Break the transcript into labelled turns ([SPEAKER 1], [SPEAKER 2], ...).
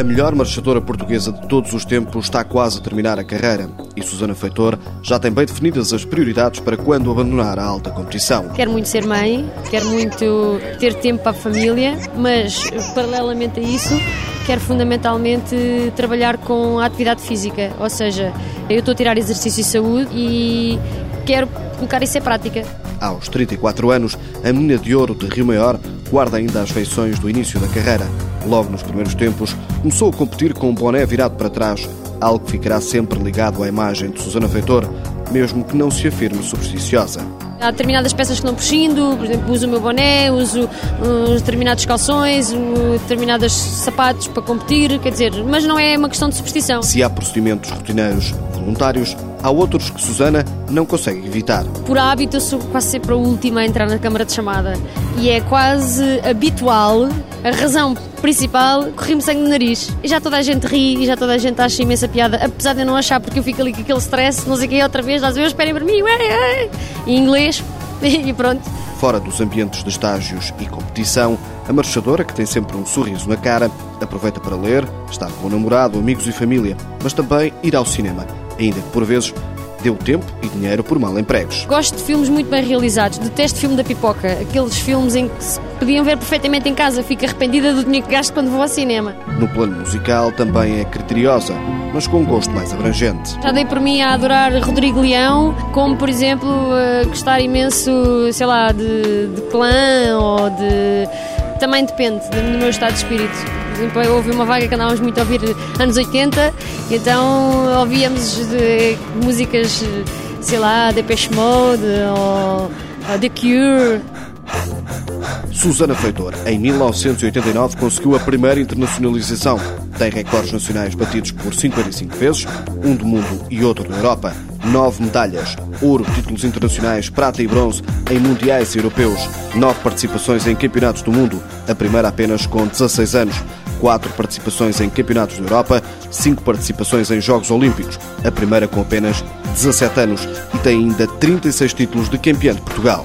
[SPEAKER 1] A melhor marchadora portuguesa de todos os tempos está quase a terminar a carreira e Susana Feitor já tem bem definidas as prioridades para quando abandonar a alta competição.
[SPEAKER 2] Quero muito ser mãe, quero muito ter tempo para a família, mas paralelamente a isso, quero fundamentalmente trabalhar com a atividade física, ou seja, eu estou a tirar exercício e saúde e quero colocar isso em prática.
[SPEAKER 1] Aos 34 anos, a menina de ouro de Rio Maior guarda ainda as feições do início da carreira. Logo nos primeiros tempos, começou a competir com um boné virado para trás, algo que ficará sempre ligado à imagem de Susana Feitor, mesmo que não se afirme supersticiosa.
[SPEAKER 2] Há determinadas peças que não prescindo, por exemplo, uso o meu boné, uso uh, determinados calções, uh, determinados sapatos para competir, quer dizer, mas não é uma questão de superstição.
[SPEAKER 1] Se há procedimentos rotineiros voluntários, há outros que Susana não consegue evitar.
[SPEAKER 2] Por hábito, eu sou quase sempre a última a entrar na câmara de chamada e é quase habitual, a razão principal, corri-me sangue no nariz. E já toda a gente ri e já toda a gente acha imensa piada, apesar de eu não achar, porque eu fico ali com aquele stress, não sei o que, outra vez, às vezes esperem para mim, ué, ué, em inglês e pronto.
[SPEAKER 1] Fora dos ambientes de estágios e competição, a marchadora, que tem sempre um sorriso na cara, aproveita para ler, estar com o namorado, amigos e família, mas também ir ao cinema ainda que por vezes deu tempo e dinheiro por mal empregos.
[SPEAKER 2] Gosto de filmes muito bem realizados, detesto filme da pipoca, aqueles filmes em que se podiam ver perfeitamente em casa, fico arrependida do dinheiro que gasto quando vou ao cinema.
[SPEAKER 1] No plano musical também é criteriosa, mas com um gosto mais abrangente.
[SPEAKER 2] Já dei por mim a adorar Rodrigo Leão, como por exemplo gostar imenso, sei lá, de, de clã ou de também depende do meu estado de espírito. Por exemplo, houve uma vaga que andávamos muito a ouvir anos 80, então ouvíamos de músicas, sei lá, Depeche Mode ou The Cure.
[SPEAKER 1] Susana Feitor, em 1989, conseguiu a primeira internacionalização. Tem recordes nacionais batidos por 55 vezes, um do mundo e outro da Europa. Nove medalhas, ouro, títulos internacionais, prata e bronze em mundiais europeus. Nove participações em campeonatos do mundo, a primeira apenas com 16 anos. Quatro participações em campeonatos da Europa, cinco participações em Jogos Olímpicos, a primeira com apenas 17 anos. E tem ainda 36 títulos de campeão de Portugal.